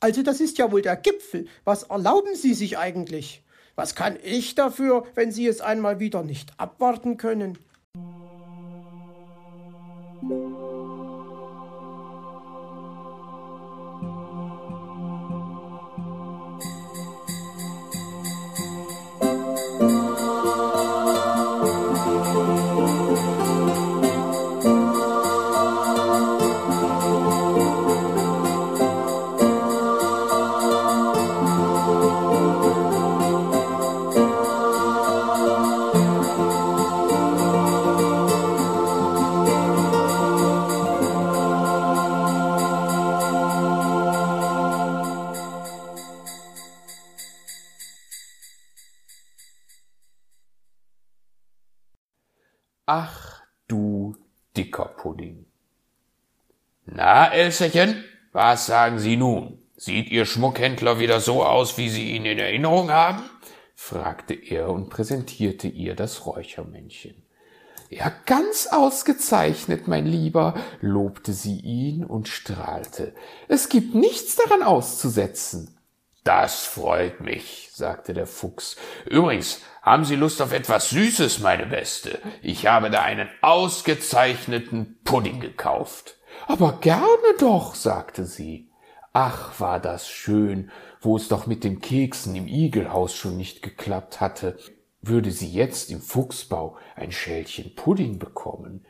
Also das ist ja wohl der Gipfel. Was erlauben Sie sich eigentlich? Was kann ich dafür, wenn Sie es einmal wieder nicht abwarten können? Ach du dicker Pudding. Na, Elserchen, was sagen Sie nun? Sieht Ihr Schmuckhändler wieder so aus, wie Sie ihn in Erinnerung haben? fragte er und präsentierte ihr das Räuchermännchen. Ja, ganz ausgezeichnet, mein Lieber, lobte sie ihn und strahlte. Es gibt nichts daran auszusetzen. Das freut mich, sagte der Fuchs. Übrigens, haben Sie Lust auf etwas Süßes, meine Beste? Ich habe da einen ausgezeichneten Pudding gekauft. Aber gerne doch, sagte sie. Ach, war das schön, wo es doch mit den Keksen im Igelhaus schon nicht geklappt hatte. Würde sie jetzt im Fuchsbau ein Schälchen Pudding bekommen?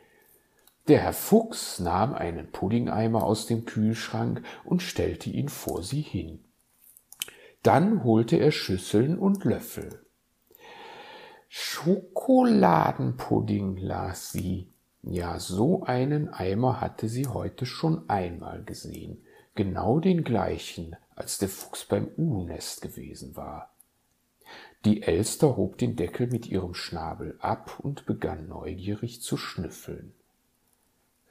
Der Herr Fuchs nahm einen Puddingeimer aus dem Kühlschrank und stellte ihn vor sie hin. Dann holte er Schüsseln und Löffel. Schokoladenpudding, las sie. Ja, so einen Eimer hatte sie heute schon einmal gesehen, genau den gleichen, als der Fuchs beim U-Nest gewesen war. Die Elster hob den Deckel mit ihrem Schnabel ab und begann neugierig zu schnüffeln.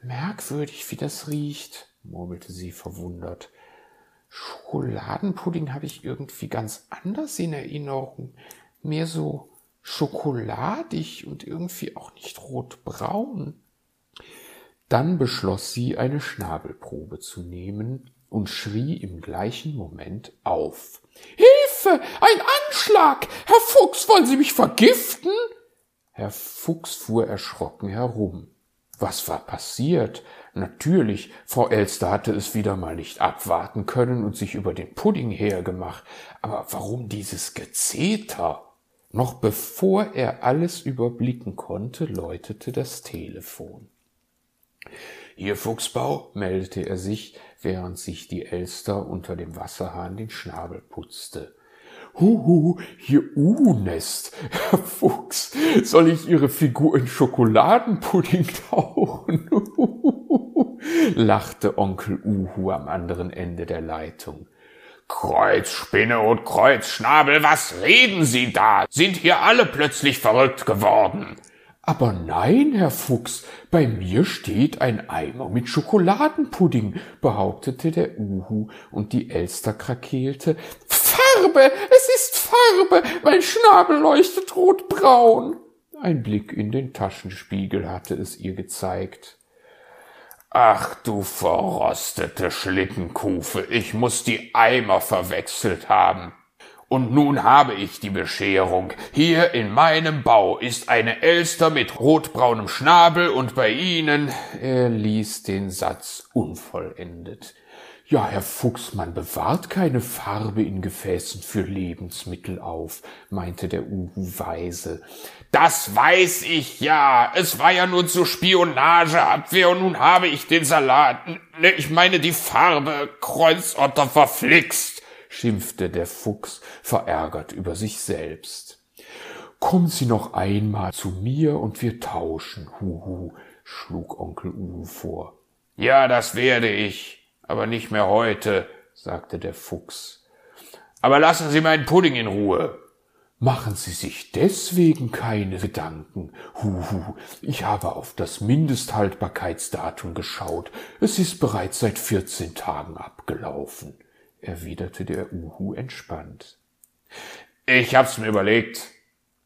Merkwürdig, wie das riecht, murmelte sie verwundert. Schokoladenpudding habe ich irgendwie ganz anders in Erinnerung. Mehr so schokoladig und irgendwie auch nicht rotbraun. Dann beschloss sie, eine Schnabelprobe zu nehmen und schrie im gleichen Moment auf. Hilfe! Ein Anschlag! Herr Fuchs, wollen Sie mich vergiften? Herr Fuchs fuhr erschrocken herum. Was war passiert? Natürlich, Frau Elster hatte es wieder mal nicht abwarten können und sich über den Pudding hergemacht. Aber warum dieses Gezeter? Noch bevor er alles überblicken konnte, läutete das Telefon. Hier, Fuchsbau, meldete er sich, während sich die Elster unter dem Wasserhahn den Schnabel putzte. Huhu, hier U-Nest. Herr Fuchs, soll ich Ihre Figur in Schokoladenpudding tauchen? Lachte Onkel Uhu am anderen Ende der Leitung. Kreuzspinne und Kreuzschnabel, was reden Sie da? Sind hier alle plötzlich verrückt geworden? Aber nein, Herr Fuchs, bei mir steht ein Eimer mit Schokoladenpudding, behauptete der Uhu, und die Elster krakeelte. Farbe, es ist Farbe, mein Schnabel leuchtet rotbraun. Ein Blick in den Taschenspiegel hatte es ihr gezeigt. Ach du verrostete Schlittenkufe, ich muss die Eimer verwechselt haben. Und nun habe ich die Bescherung. Hier in meinem Bau ist eine Elster mit rotbraunem Schnabel und bei Ihnen. Er ließ den Satz unvollendet. Ja, Herr Fuchs, man bewahrt keine Farbe in Gefäßen für Lebensmittel auf, meinte der Uhu weise. Das weiß ich ja. Es war ja nur zur Spionageabwehr und nun habe ich den Salat, ne, ich meine die Farbe, Kreuzotter verflixt, schimpfte der Fuchs, verärgert über sich selbst. Kommen Sie noch einmal zu mir und wir tauschen, Huhu, schlug Onkel Uhu vor. Ja, das werde ich, aber nicht mehr heute, sagte der Fuchs. Aber lassen Sie meinen Pudding in Ruhe. Machen Sie sich deswegen keine Gedanken. Huhu, ich habe auf das Mindesthaltbarkeitsdatum geschaut. Es ist bereits seit vierzehn Tagen abgelaufen, erwiderte der Uhu entspannt. Ich hab's mir überlegt,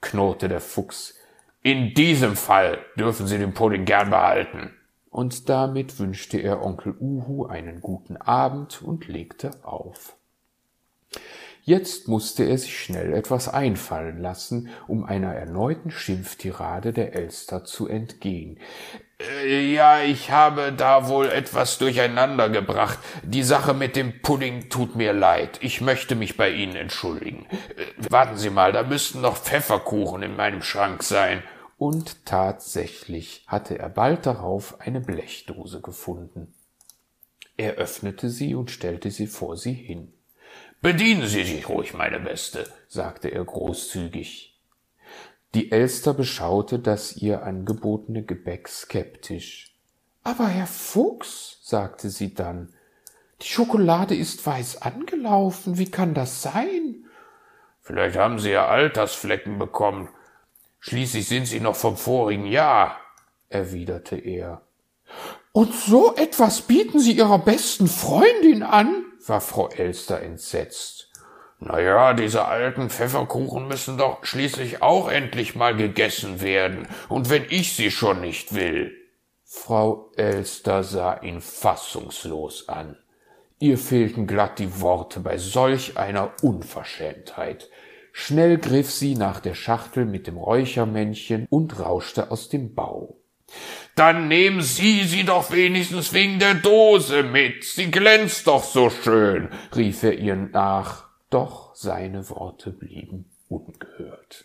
knurrte der Fuchs. In diesem Fall dürfen Sie den Pudding gern behalten. Und damit wünschte er Onkel Uhu einen guten Abend und legte auf. Jetzt musste er sich schnell etwas einfallen lassen, um einer erneuten Schimpftirade der Elster zu entgehen. Äh, ja, ich habe da wohl etwas durcheinander gebracht. Die Sache mit dem Pudding tut mir leid. Ich möchte mich bei Ihnen entschuldigen. Äh, warten Sie mal, da müssten noch Pfefferkuchen in meinem Schrank sein. Und tatsächlich hatte er bald darauf eine Blechdose gefunden. Er öffnete sie und stellte sie vor sie hin. Bedienen Sie sich ruhig, meine Beste, sagte er großzügig. Die Elster beschaute das ihr angebotene Gebäck skeptisch. Aber Herr Fuchs, sagte sie dann, die Schokolade ist weiß angelaufen, wie kann das sein? Vielleicht haben Sie ja Altersflecken bekommen. Schließlich sind sie noch vom vorigen Jahr, erwiderte er. Und so etwas bieten Sie Ihrer besten Freundin an? war Frau Elster entsetzt. Na ja, diese alten Pfefferkuchen müssen doch schließlich auch endlich mal gegessen werden, und wenn ich sie schon nicht will. Frau Elster sah ihn fassungslos an. Ihr fehlten glatt die Worte bei solch einer Unverschämtheit. Schnell griff sie nach der Schachtel mit dem Räuchermännchen und rauschte aus dem Bau. Dann nehmen Sie sie doch wenigstens wegen der Dose mit. Sie glänzt doch so schön, rief er ihr nach. Doch seine Worte blieben ungehört.